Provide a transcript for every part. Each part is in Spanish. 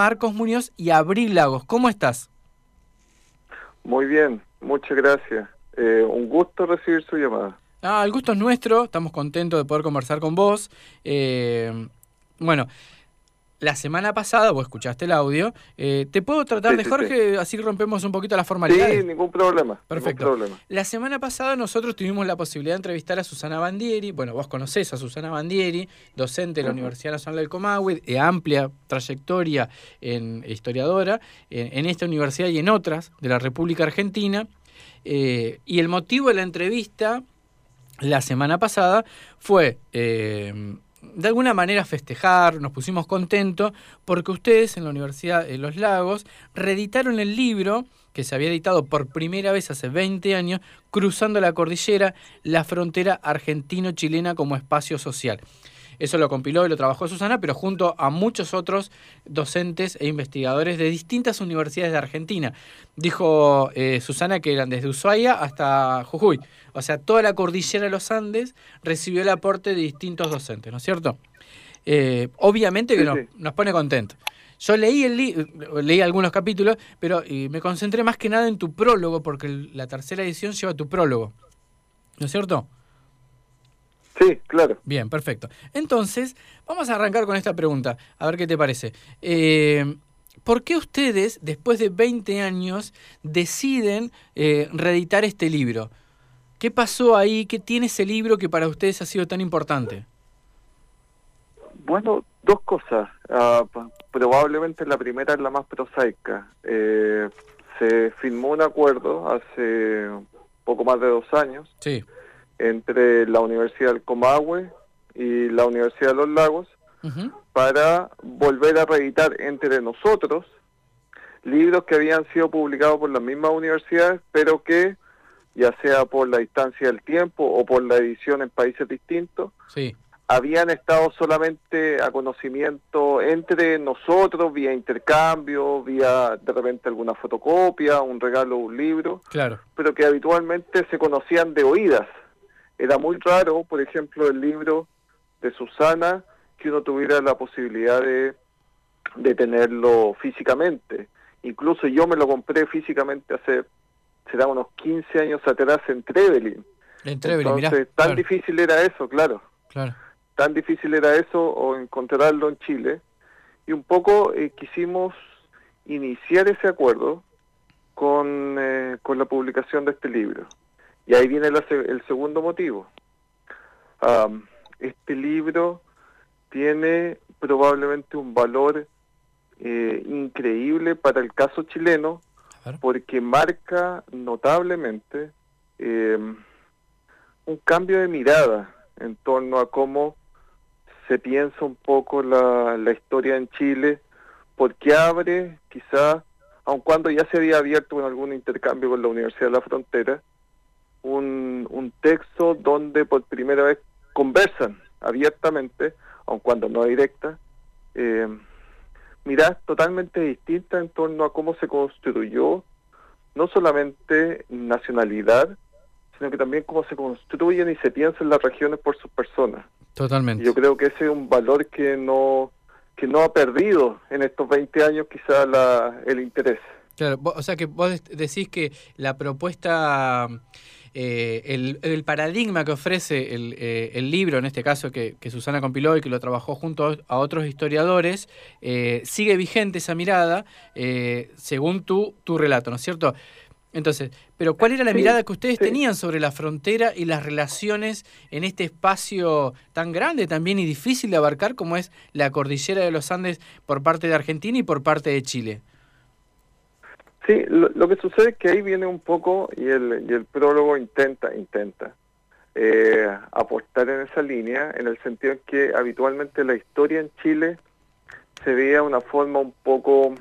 Marcos Muñoz y Abril Lagos. ¿Cómo estás? Muy bien, muchas gracias. Eh, un gusto recibir su llamada. Ah, el gusto es nuestro, estamos contentos de poder conversar con vos. Eh, bueno, la semana pasada, vos escuchaste el audio, eh, ¿te puedo tratar de Jorge? Así rompemos un poquito la formalidad. Sí, ningún problema. Perfecto. problema. La semana pasada nosotros tuvimos la posibilidad de entrevistar a Susana Bandieri. Bueno, vos conocés a Susana Bandieri, docente de la Universidad Nacional del Comahue, de amplia trayectoria en historiadora, en, esta universidad y en otras de la República Argentina. Eh, y el motivo de la entrevista la semana pasada fue... Eh, de alguna manera festejar, nos pusimos contentos, porque ustedes en la Universidad de Los Lagos reeditaron el libro que se había editado por primera vez hace 20 años, Cruzando la Cordillera, la frontera argentino-chilena como espacio social. Eso lo compiló y lo trabajó Susana, pero junto a muchos otros docentes e investigadores de distintas universidades de Argentina. Dijo eh, Susana que eran desde Ushuaia hasta Jujuy. O sea, toda la cordillera de los Andes recibió el aporte de distintos docentes, ¿no es cierto? Eh, obviamente que nos pone contentos. Yo leí el leí algunos capítulos, pero me concentré más que nada en tu prólogo, porque la tercera edición lleva tu prólogo. ¿No es cierto? Sí, claro. Bien, perfecto. Entonces, vamos a arrancar con esta pregunta, a ver qué te parece. Eh, ¿Por qué ustedes, después de 20 años, deciden eh, reeditar este libro? ¿Qué pasó ahí? ¿Qué tiene ese libro que para ustedes ha sido tan importante? Bueno, dos cosas. Ah, probablemente la primera es la más prosaica. Eh, se firmó un acuerdo hace poco más de dos años. Sí entre la Universidad del Comahue y la Universidad de los Lagos para volver a reeditar entre nosotros libros que habían sido publicados por las mismas universidades, pero que, ya sea por la distancia del tiempo o por la edición en países distintos, habían estado solamente a conocimiento entre nosotros, vía intercambio, vía de repente alguna fotocopia, un regalo, un libro, claro. pero que habitualmente se conocían de oídas era muy raro, por ejemplo, el libro de Susana, que uno tuviera la posibilidad de, de tenerlo físicamente. Incluso yo me lo compré físicamente hace, será unos 15 años atrás en Trevelin. En Trevelin, Entonces, tan difícil era eso, claro. Claro. Tan difícil era eso o encontrarlo en Chile. Y un poco eh, quisimos iniciar ese acuerdo con, eh, con la publicación de este libro. Y ahí viene el, segundo motivo. este libro tiene probablemente un valor eh, increíble para el caso chileno porque marca notablemente em, un cambio de mirada en torno a cómo se piensa un poco la, la historia en Chile, porque abre quizá, aun cuando ya se había abierto en algún intercambio con la Universidad de la Frontera, un, un texto donde por primera vez conversan abiertamente, aun cuando no directa, eh, miradas totalmente distinta en torno a cómo se construyó no solamente nacionalidad, sino que también cómo se construyen y se piensan las regiones por sus personas. Totalmente. yo creo que ese es un valor que no que no ha perdido en estos 20 años quizá la, el interés. Claro, o sea que vos decís que la propuesta eh, el, paradigma que ofrece eh, el, libro, en este caso que, Susana compiló y que lo trabajó junto a otros historiadores, eh, sigue vigente esa mirada según tu, tu relato, ¿no es cierto? Entonces, pero ¿cuál era la mirada que ustedes tenían sobre la frontera y las relaciones en este espacio tan grande también y difícil de abarcar como es la cordillera de los Andes por parte de Argentina y por parte de Chile? Sí, lo, que sucede es que ahí viene un poco, y el, prólogo intenta, intenta eh, aportar en esa línea, en el sentido en que habitualmente la historia en Chile se veía una forma un poco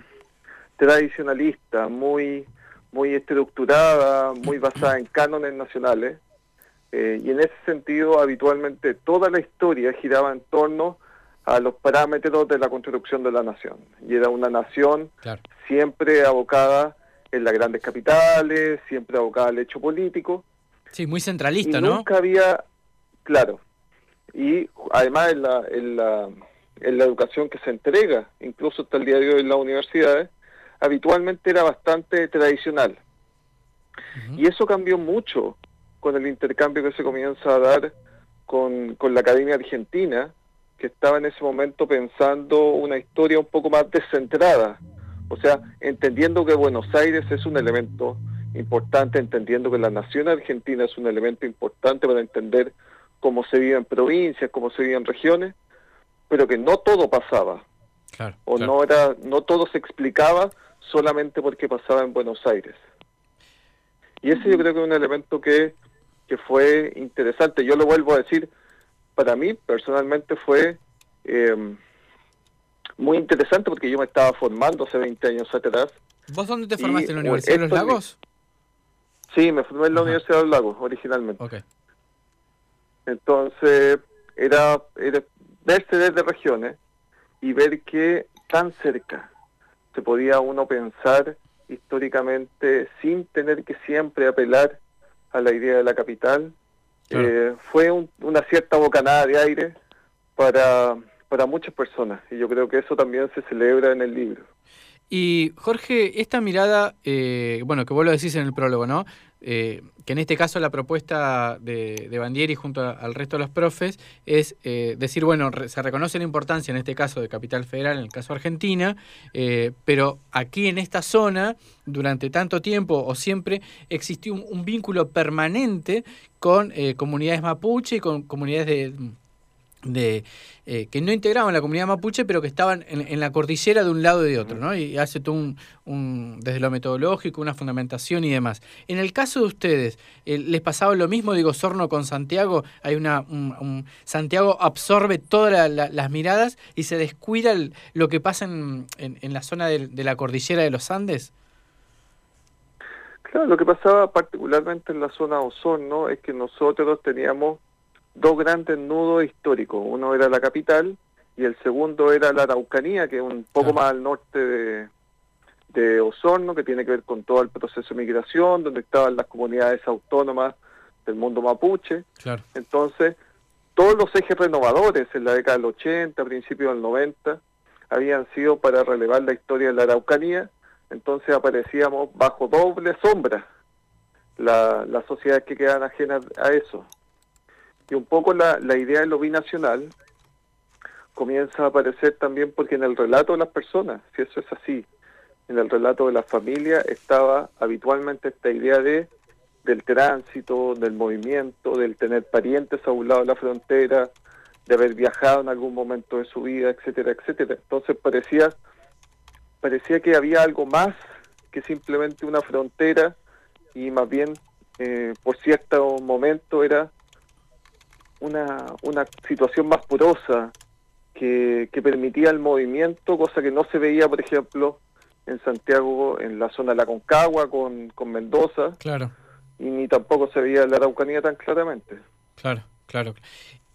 tradicionalista, muy, muy estructurada, muy basada en cánones nacionales, eh, y en ese sentido habitualmente toda la historia giraba en torno a los parámetros de la construcción de la nación. Y era una nación siempre abocada en las grandes capitales, siempre abocada al hecho político. Sí, muy centralista, y ¿no? Nunca había, claro, y además en la, en la, en la educación que se entrega, incluso hasta el día de hoy en las universidades, habitualmente era bastante tradicional. Y eso cambió mucho con el intercambio que se comienza a dar con, con la Academia Argentina, que estaba en ese momento pensando una historia un poco más descentrada, o sea, entendiendo que Buenos Aires es un elemento importante, entendiendo que la nación argentina es un elemento importante para entender cómo se vive en provincias, cómo se vive en regiones, pero que no todo pasaba. o no era no todo se explicaba solamente porque pasaba en Buenos Aires. Y ese yo creo que es un elemento que, que fue interesante. Yo lo vuelvo a decir, para mí personalmente fue eh, muy interesante porque yo me estaba formando hace 20 años atrás. ¿Vos dónde te formaste? ¿En la Universidad de los Lagos? Sí, me formé en la Universidad de los Lagos originalmente. Entonces, era, era verse desde regiones y ver que tan cerca se podía uno pensar históricamente sin tener que siempre apelar a la idea de la capital. Eh, fue una cierta bocanada de aire para para muchas personas y yo creo que eso también se celebra en el libro. Y Jorge, esta mirada, eh, bueno, que vos lo decís en el prólogo, ¿no? Eh, que en este caso la propuesta de, de Bandieri junto al resto de los profes es eh, decir, bueno, se reconoce la importancia en este caso de Capital Federal, en el caso Argentina, pero aquí en esta zona, durante tanto tiempo o siempre, existió un vínculo permanente con comunidades mapuche y con comunidades de de eh, que no integraban la comunidad mapuche, pero que estaban en, la cordillera de un lado y de otro, ¿no? Y hace todo un, desde lo metodológico, una fundamentación y demás. En el caso de ustedes, eh, ¿les pasaba lo mismo? Digo, Sorno con Santiago, hay una un, Santiago absorbe todas las miradas y se descuida lo que pasa en, en, la zona de, de la cordillera de los Andes. Claro, lo que pasaba particularmente en la zona Osorno es que nosotros teníamos dos grandes nudos históricos. Uno era la capital y el segundo era la Araucanía, que es un poco más al norte de, de Osorno, que tiene que ver con todo el proceso de migración, donde estaban las comunidades autónomas del mundo mapuche. Entonces, todos los ejes renovadores en la década del 80, principios del 90, habían sido para relevar la historia de la Araucanía, entonces aparecíamos bajo doble sombra las sociedades que quedan ajenas a eso. Y un poco la, la idea de lo binacional comienza a aparecer también porque en el relato de las personas, si eso es así, en el relato de la familia estaba habitualmente esta idea de del tránsito, del movimiento, del tener parientes a un lado de la frontera, de haber viajado en algún momento de su vida, etcétera, etcétera. Entonces parecía parecía que había algo más que simplemente una frontera y más bien eh, por cierto momento era una, una situación más porosa que, que permitía el movimiento, cosa que no se veía, por ejemplo, en Santiago, en la zona de la Concagua, con, con Mendoza. Claro. Y ni tampoco se veía en la Araucanía tan claramente. Claro, claro.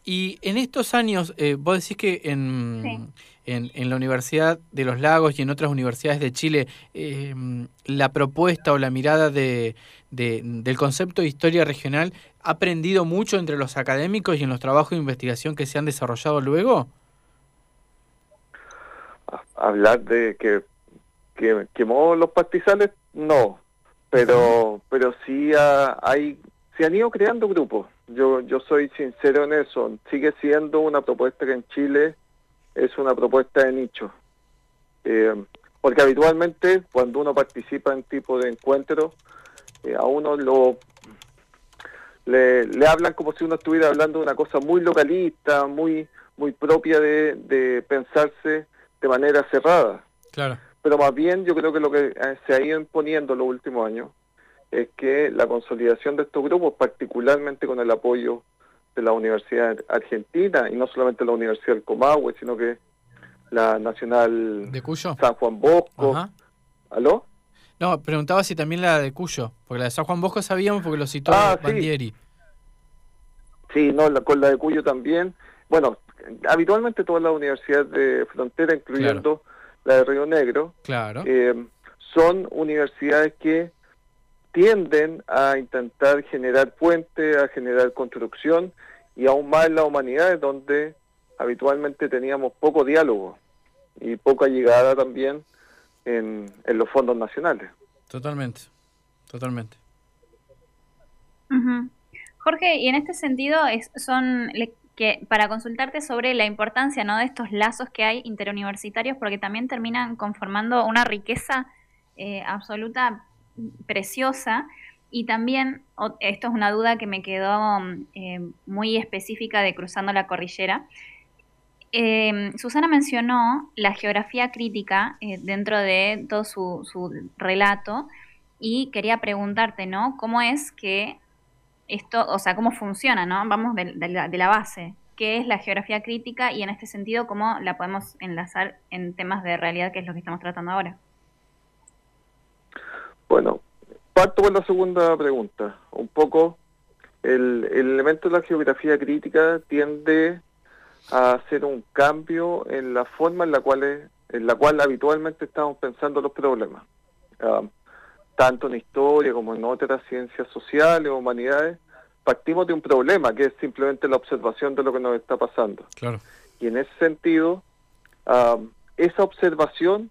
Y en estos años, eh, vos decís que en, en, la Universidad de los Lagos y en otras universidades de Chile, eh, la propuesta o la mirada de, del concepto de historia regional aprendido mucho entre los académicos y en los trabajos de investigación que se han desarrollado luego? Hablar de que, que quemó los pastizales, no, pero, pero sí hay, se han ido creando grupos yo, yo soy sincero en eso. Sigue siendo una propuesta que en Chile es una propuesta de nicho. Eh, porque habitualmente cuando uno participa en tipo de encuentro, eh, a uno lo le, le, hablan como si uno estuviera hablando de una cosa muy localista, muy muy propia de, de pensarse de manera cerrada. Claro. Pero más bien yo creo que lo que eh, se ha ido imponiendo en los últimos años es que la consolidación de estos grupos, particularmente con el apoyo de la Universidad Argentina, y no solamente la Universidad del Comahue, sino que la Nacional de Cuyo. San Juan Bosco. ¿Aló? No, preguntaba si también la de Cuyo, porque la de San Juan Bosco sabíamos porque lo citó ah, Bandieri. Sí. no, con la de Cuyo también. Bueno, habitualmente todas las universidades de frontera, incluyendo la de Río Negro, claro. Eh, son universidades que tienden a intentar generar puentes, a generar construcción y aún más en la humanidad donde habitualmente teníamos poco diálogo y poca llegada también en, los fondos nacionales. Totalmente, totalmente. Jorge, y en este sentido es, son que para consultarte sobre la importancia ¿no? de estos lazos que hay interuniversitarios, porque también terminan conformando una riqueza eh, absoluta preciosa. Y también, esto es una duda que me quedó eh, muy específica de cruzando la cordillera, Em, Susana mencionó la geografía crítica eh, dentro de todo su, relato y quería preguntarte, ¿no? ¿Cómo es que esto, o sea, cómo funciona, ¿no? Vamos de, la, base. ¿Qué es la geografía crítica y en este sentido cómo la podemos enlazar en temas de realidad, que es lo que estamos tratando ahora? Bueno, parto por la segunda pregunta. Un poco el elemento de la geografía crítica tiende a hacer un cambio en la forma en la cual en la cual habitualmente estamos pensando los problemas, ah, tanto en historia como en otras ciencias sociales o humanidades, partimos de un problema que es simplemente la observación de lo que nos está pasando. Claro. Y en ese sentido, ah, esa observación,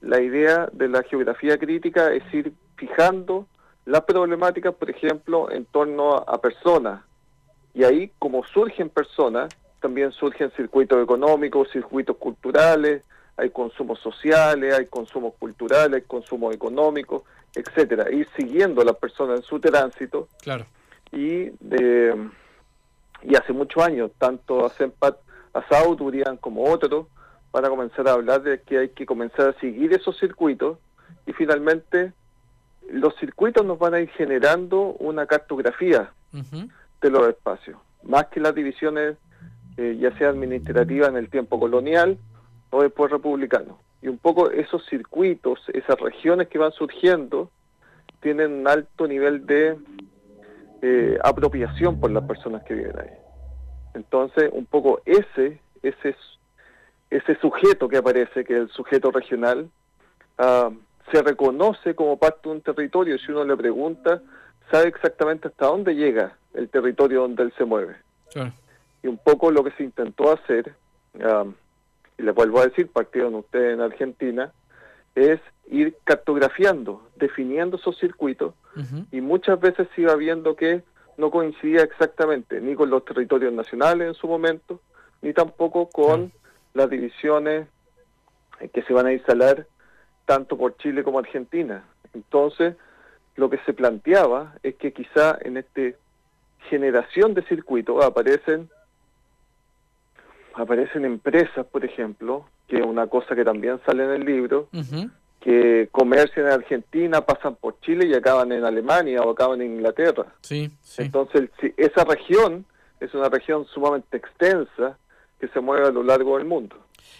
la idea de la geografía crítica es ir fijando las problemáticas, por ejemplo, en torno a personas. Y ahí, como surgen personas, también surgen circuitos económicos, circuitos culturales, hay consumos sociales, hay consumos culturales, hay consumos económicos, etcétera, ir siguiendo a las personas en su tránsito. Claro. Y de, y hace muchos años, tanto a Sempat, a Sauturian como otros, van a comenzar a hablar de que hay que comenzar a seguir esos circuitos y finalmente los circuitos nos van a ir generando una cartografía de los espacios, más que las divisiones eh, ya sea administrativa en el tiempo colonial o después republicano. Y un poco esos circuitos, esas regiones que van surgiendo, tienen un alto nivel de eh, apropiación por las personas que viven ahí. Entonces, un poco ese, ese, ese sujeto que aparece, que es el sujeto regional, ah, se reconoce como parte de un territorio. Si uno le pregunta, sabe exactamente hasta dónde llega el territorio donde él se mueve. Y un poco lo que se intentó hacer, y le vuelvo a decir, partieron ustedes en Argentina, es ir cartografiando, definiendo esos circuitos, y muchas veces se iba viendo que no coincidía exactamente ni con los territorios nacionales en su momento, ni tampoco con las divisiones que se van a instalar tanto por Chile como Argentina. Entonces, lo que se planteaba es que quizá en esta generación de circuitos aparecen aparecen empresas, por ejemplo, que es una cosa que también sale en el libro, que comercian en Argentina, pasan por Chile y acaban en Alemania o acaban en Inglaterra. Sí, Entonces, esa región es una región sumamente extensa que se mueve a lo largo del mundo.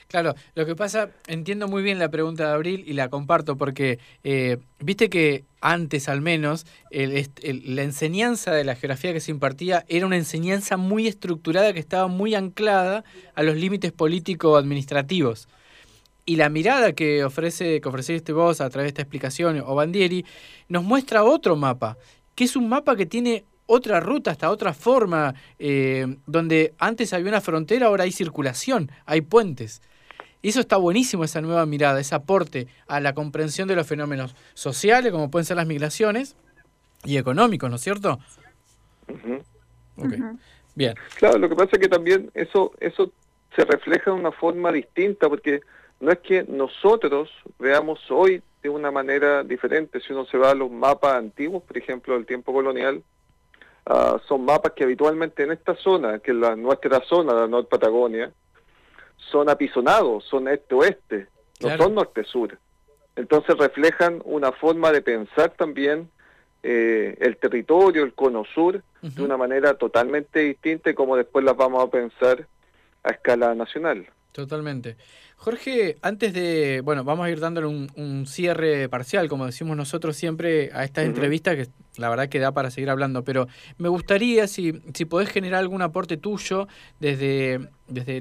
Claro, lo que pasa, entiendo muy bien la pregunta de Abril y la comparto porque eh, viste que antes al menos la enseñanza de la geografía que se impartía era una enseñanza muy estructurada que estaba muy anclada a los límites político-administrativos. Y la mirada que ofrece que ofreciste vos a través de esta explicación o Bandieri nos muestra otro mapa, que es un mapa que tiene otra ruta, hasta otra forma, eh, donde antes había una frontera, ahora hay circulación, hay puentes. Y eso está buenísimo, esa nueva mirada, ese aporte a la comprensión de los fenómenos sociales, como pueden ser las migraciones, y económicos, ¿no es cierto? Bien. Claro, lo que pasa es que también eso, eso se refleja de una forma distinta, porque no es que nosotros veamos hoy de una manera diferente. Si uno se va a los mapas antiguos, por ejemplo, del tiempo colonial, Ah, son mapas que habitualmente en esta zona, que es la, nuestra zona, la Norte Patagonia, son apisonados, son este-oeste, no son norte-sur. Entonces reflejan una forma de pensar también eh, el territorio, el cono sur, de una manera totalmente distinta como después las vamos a pensar a escala nacional. Totalmente. Jorge, antes de, bueno, vamos a ir dándole un, cierre parcial, como decimos nosotros siempre, a esta entrevista, que la verdad que da para seguir hablando, pero me gustaría, si, si podés generar algún aporte tuyo desde, desde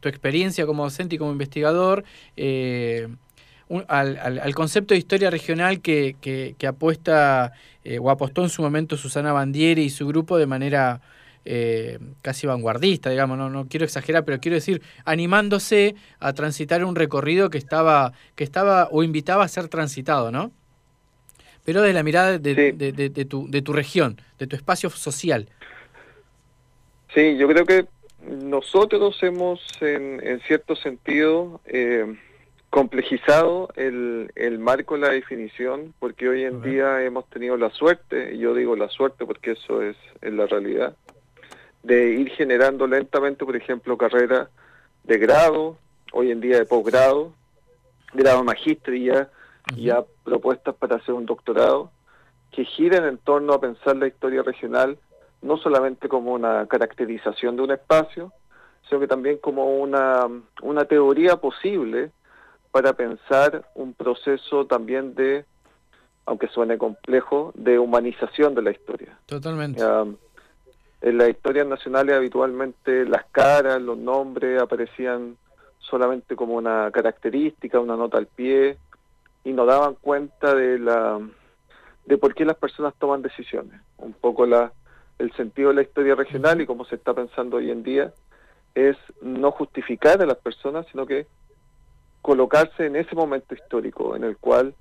tu experiencia como docente y como investigador, eh, al, al, concepto de historia regional que, que, apuesta eh, o apostó en su momento Susana Bandieri y su grupo de manera eh, casi vanguardista, digamos, no, no quiero exagerar, pero quiero decir, animándose a transitar un recorrido que estaba, que estaba o invitaba a ser transitado, ¿no? Pero de la mirada de, de, tu, de tu región, de tu espacio social. Sí, yo creo que nosotros hemos, en, en cierto sentido, eh, complejizado el, el marco, la definición, porque hoy en día hemos tenido la suerte, y yo digo la suerte porque eso es, la realidad, de ir generando lentamente, por ejemplo, carreras de grado, hoy en día de posgrado, grado y ya, ya propuestas para hacer un doctorado, que giren en torno a pensar la historia regional no solamente como una caracterización de un espacio, sino que también como una, una teoría posible para pensar un proceso también de, aunque suene complejo, de humanización de la historia. Totalmente. En las historias nacionales habitualmente las caras, los nombres aparecían solamente como una característica, una nota al pie, y no daban cuenta de la de por qué las personas toman decisiones. Un poco la, el sentido de la historia regional y cómo se está pensando hoy en día es no justificar a las personas, sino que colocarse en ese momento histórico en el cual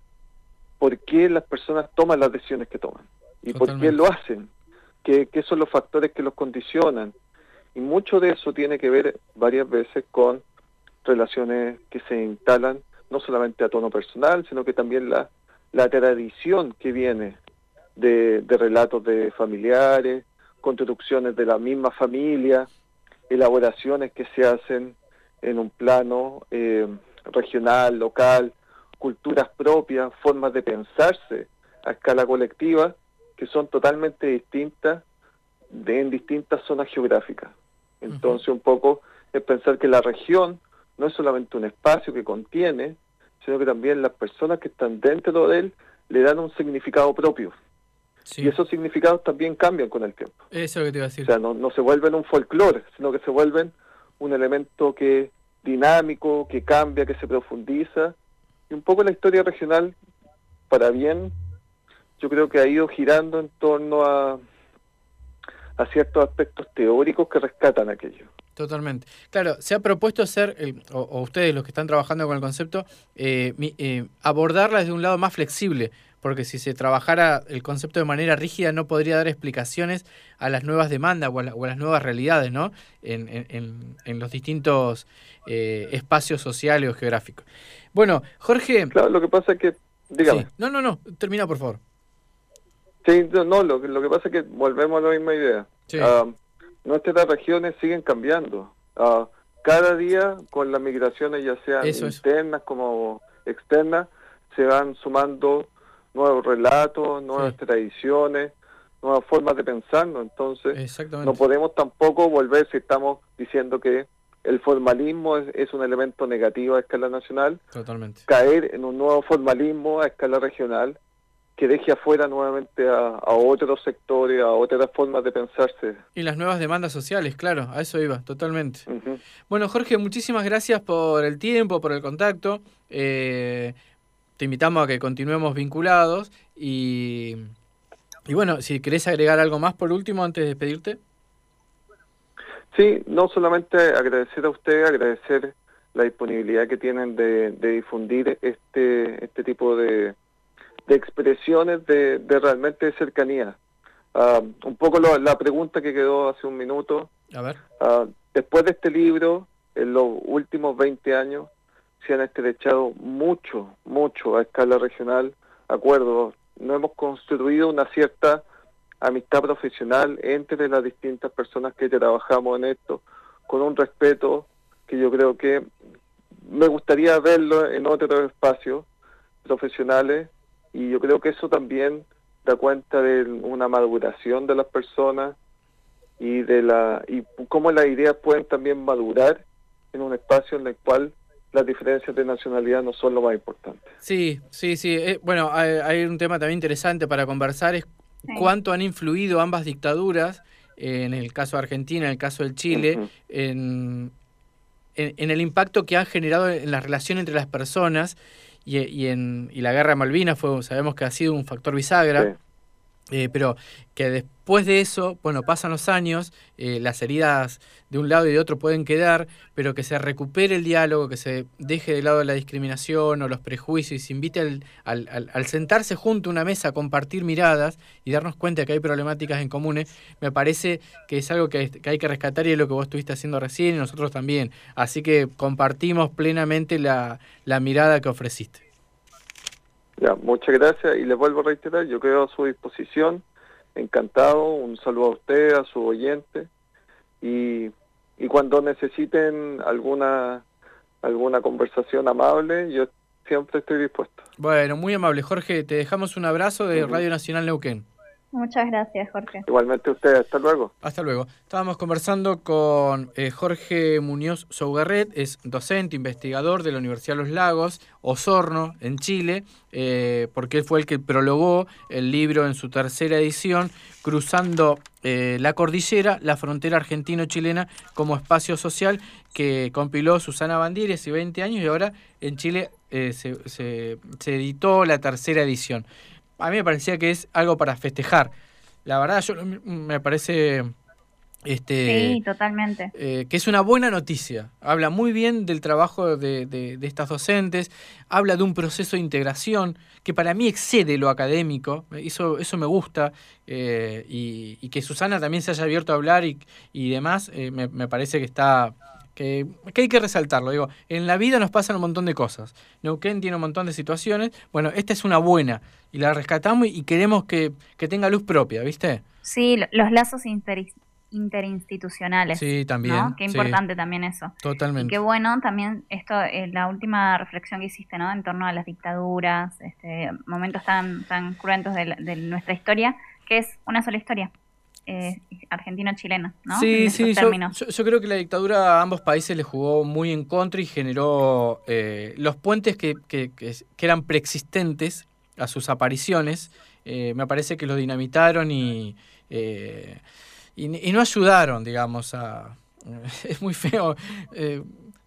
por qué las personas toman las decisiones que toman y por qué lo hacen, ¿Qué, qué son los factores que los condicionan. Y mucho de eso tiene que ver varias veces con relaciones que se instalan no solamente a tono personal, sino que también la, la tradición que viene de, de relatos de familiares, construcciones de la misma familia, elaboraciones que se hacen en un plano eh, regional, local, culturas propias, formas de pensarse a escala colectiva que son totalmente distintas de, en distintas zonas geográficas. Entonces un poco es pensar que la región no es solamente un espacio que contiene, sino que también las personas que están dentro de él le dan un significado propio. Y esos significados también cambian con el tiempo. Eso es lo que te iba a decir. O sea, no, no se vuelven un folclore, sino que se vuelven un elemento que dinámico, que cambia, que se profundiza. Y un poco la historia regional, para bien, yo creo que ha ido girando en torno a, a ciertos aspectos teóricos que rescatan aquello. Totalmente. Claro, se ha propuesto ser, o, ustedes los que están trabajando con el concepto, eh, eh, abordarla desde un lado más flexible, porque si se trabajara el concepto de manera rígida no podría dar explicaciones a las nuevas demandas o a, las nuevas realidades, ¿no? En, en, en los distintos eh, espacios sociales o geográficos. Bueno, Jorge... Claro, lo que pasa es que... Dígame. No, no, no, termina por favor. Sí, no, lo, lo que pasa es que volvemos a la misma idea. Ah, nuestras regiones siguen cambiando. Uh, cada día con las migraciones, ya sean internas como externas, se van sumando nuevos relatos, nuevas tradiciones, nuevas formas de pensarnos. Entonces, no podemos tampoco volver si estamos diciendo que el formalismo es, un elemento negativo a escala nacional. Totalmente. Caer en un nuevo formalismo a escala regional que deje afuera nuevamente a, otros sectores, a otras formas de pensarse. Y las nuevas demandas sociales, claro, a eso iba, totalmente. Bueno, Jorge, muchísimas gracias por el tiempo, por el contacto. Eh, te invitamos a que continuemos vinculados y, y bueno, si querés agregar algo más por último antes de despedirte. Sí, no solamente agradecer a usted, agradecer la disponibilidad que tienen de, difundir este, este tipo de, de expresiones de, de realmente cercanía. Ah, un poco la pregunta que quedó hace un minuto. A ver. Ah, después de este libro, en los últimos 20 años, se han estrechado mucho, mucho a escala regional acuerdos. No hemos construido una cierta amistad profesional entre las distintas personas que trabajamos en esto, con un respeto que yo creo que me gustaría verlo en otros espacios profesionales y yo creo que eso también da cuenta de una maduración de las personas y de la y cómo las ideas pueden también madurar en un espacio en el cual las diferencias de nacionalidad no son lo más importante. Sí, sí, sí. Eh, bueno, hay, hay, un tema también interesante para conversar, es cuánto han influido ambas dictaduras, en el caso de Argentina, en el caso del Chile, en, en, el impacto que han generado en la relación entre las personas y, y en, y la guerra de Malvinas fue, sabemos que ha sido un factor bisagra. Eh, pero que después de eso, bueno, pasan los años, eh, las heridas de un lado y de otro pueden quedar, pero que se recupere el diálogo, que se deje de lado la discriminación o los prejuicios y se invite al, al, al, sentarse junto a una mesa a compartir miradas y darnos cuenta que hay problemáticas en comunes, me parece que es algo que, hay que rescatar y es lo que vos estuviste haciendo recién y nosotros también. Así que compartimos plenamente la, la mirada que ofreciste. Ya, muchas gracias y les vuelvo a reiterar, yo quedo a su disposición, encantado, un saludo a usted, a su oyente y, y cuando necesiten alguna alguna conversación amable, yo siempre estoy dispuesto. Bueno, muy amable. Jorge, te dejamos un abrazo de Radio Nacional Neuquén. Muchas gracias, Jorge. Igualmente usted, hasta luego. Hasta luego. Estábamos conversando con eh, Jorge Muñoz Sougarret, es docente, investigador de la Universidad de los Lagos, Osorno, en Chile, eh, porque él fue el que prologó el libro en su tercera edición, Cruzando eh, la Cordillera, la frontera argentino-chilena como espacio social, que compiló Susana Bandieri hace 20 años y ahora en Chile se, se, se editó la tercera edición a mí me parecía que es algo para festejar. La verdad, yo me parece este, sí, totalmente. Eh, que es una buena noticia. Habla muy bien del trabajo de, de, estas docentes, habla de un proceso de integración que para mí excede lo académico, eso, eso me gusta, eh, y, que Susana también se haya abierto a hablar y, y demás, eh, me, me, parece que está que, hay que resaltarlo. Digo, en la vida nos pasan un montón de cosas. Neuquén tiene un montón de situaciones. Bueno, esta es una buena y la rescatamos y queremos que, tenga luz propia, ¿viste? Sí, los lazos interinstitucionales. Sí, también. Qué importante también eso. Totalmente. Y qué bueno también esto, eh, la última reflexión que hiciste, ¿no? En torno a las dictaduras, este, momentos tan, tan cruentos de, de nuestra historia, que es una sola historia eh, argentino-chilena, ¿no? Sí, sí, yo, creo que la dictadura a ambos países le jugó muy en contra y generó eh, los puentes que, que, que, eran preexistentes a sus apariciones, eh, me parece que los dinamitaron y, eh, y, no ayudaron, digamos, a... Es muy feo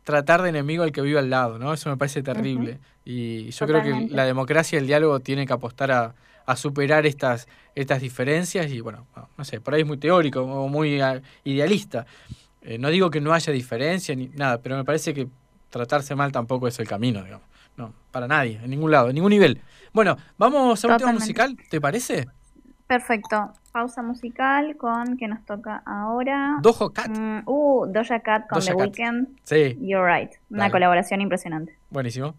tratar de enemigo al que vive al lado, ¿no? Eso me parece terrible. Y yo creo que la democracia y el diálogo tienen que apostar a, a superar estas, estas diferencias y bueno, no sé, por ahí es muy teórico o muy ah, idealista. Eh, no digo que no haya diferencia ni nada, pero me parece que tratarse mal tampoco es el camino, digamos. No, para nadie, en ningún lado, en ningún nivel. Bueno, vamos a un tema musical, ¿te parece? Perfecto. Pausa musical con que nos toca ahora. Dojo Cat. Mm, uh, Doja Cat con The Weeknd. Sí. You're right. Una colaboración impresionante. Buenísimo.